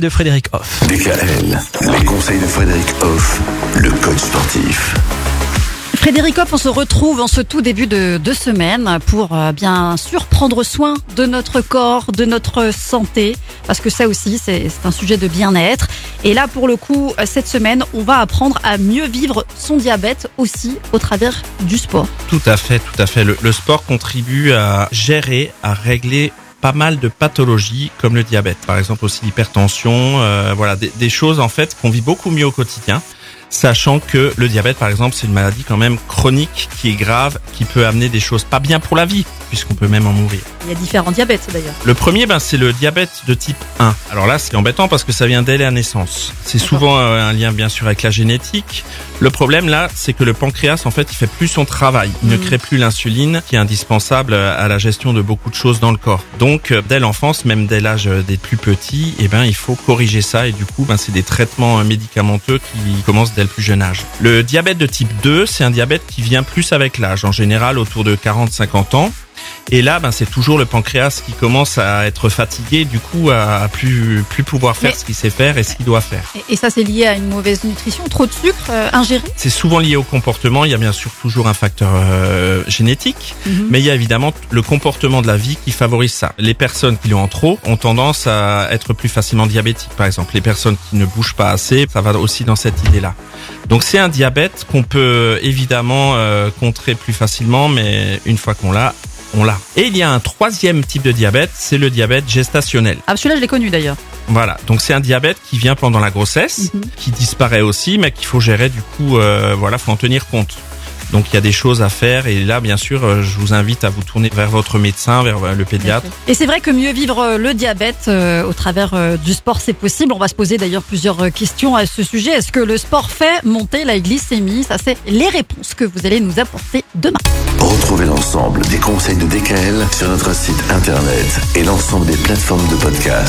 de Frédéric Hoff. DKL, les conseils de Frédéric Hoff, le coach sportif. Frédéric Hoff, on se retrouve en ce tout début de, de semaine pour euh, bien sûr prendre soin de notre corps, de notre santé, parce que ça aussi c'est un sujet de bien-être. Et là pour le coup, euh, cette semaine, on va apprendre à mieux vivre son diabète aussi au travers du sport. Tout à fait, tout à fait. Le, le sport contribue à gérer, à régler pas mal de pathologies comme le diabète, par exemple aussi l'hypertension, euh, voilà des, des choses en fait qu'on vit beaucoup mieux au quotidien. Sachant que le diabète, par exemple, c'est une maladie quand même chronique qui est grave, qui peut amener des choses pas bien pour la vie, puisqu'on peut même en mourir. Il y a différents diabètes d'ailleurs. Le premier, ben, c'est le diabète de type 1. Alors là, c'est embêtant parce que ça vient dès la naissance. C'est souvent euh, un lien, bien sûr, avec la génétique. Le problème, là, c'est que le pancréas, en fait, il fait plus son travail. Il ne Mhm. crée plus l'insuline qui est indispensable euh, à la gestion de beaucoup de choses dans le corps. Donc, euh, dès l'enfance, même dès l'âge des plus petits, eh ben, il faut corriger ça et du coup, ben, c'est des traitements médicamenteux qui commencent dès le plus jeune âge. Le diabète de type 2, c'est un diabète qui vient plus avec l'âge, en général autour de 40-50 ans. Et là, ben, c'est toujours le pancréas qui commence à être fatigué, du coup, à à plus, plus pouvoir faire Mais- ce qu'il sait faire et ce qu'il doit faire. Et, et ça c'est lié à une mauvaise nutrition, trop de sucre euh, ingéré? C'est souvent lié au comportement. Il y a bien sûr toujours un facteur euh, génétique, Mhm. mais il y a évidemment le comportement de la vie qui favorise ça. Les personnes qui l'ont en trop ont tendance à être plus facilement diabétiques, par exemple. Les personnes qui ne bougent pas assez, ça va aussi dans cette idée-là. Donc c'est un diabète qu'on peut évidemment euh, contrer plus facilement, mais une fois qu'on l'a, on l'a. Et il y a un troisième type de diabète, c'est le diabète gestationnel. Ah celui-là je l'ai connu d'ailleurs. Voilà, donc c'est un diabète qui vient pendant la grossesse, Mhm. qui disparaît aussi, mais qu'il faut gérer du coup, euh, voilà, faut en tenir compte. Donc il y a des choses à faire et là, bien sûr, euh, je vous invite à vous tourner vers votre médecin, vers euh, le pédiatre. Et c'est vrai que mieux vivre euh, le diabète euh, au travers euh, du sport, c'est possible. On va se poser d'ailleurs plusieurs questions à ce sujet. Est-ce que le sport fait monter la glycémie? Ça, c'est les réponses que vous allez nous apporter demain. Retrouvez l'ensemble des conseils de DKL sur notre site internet et l'ensemble des plateformes de podcast.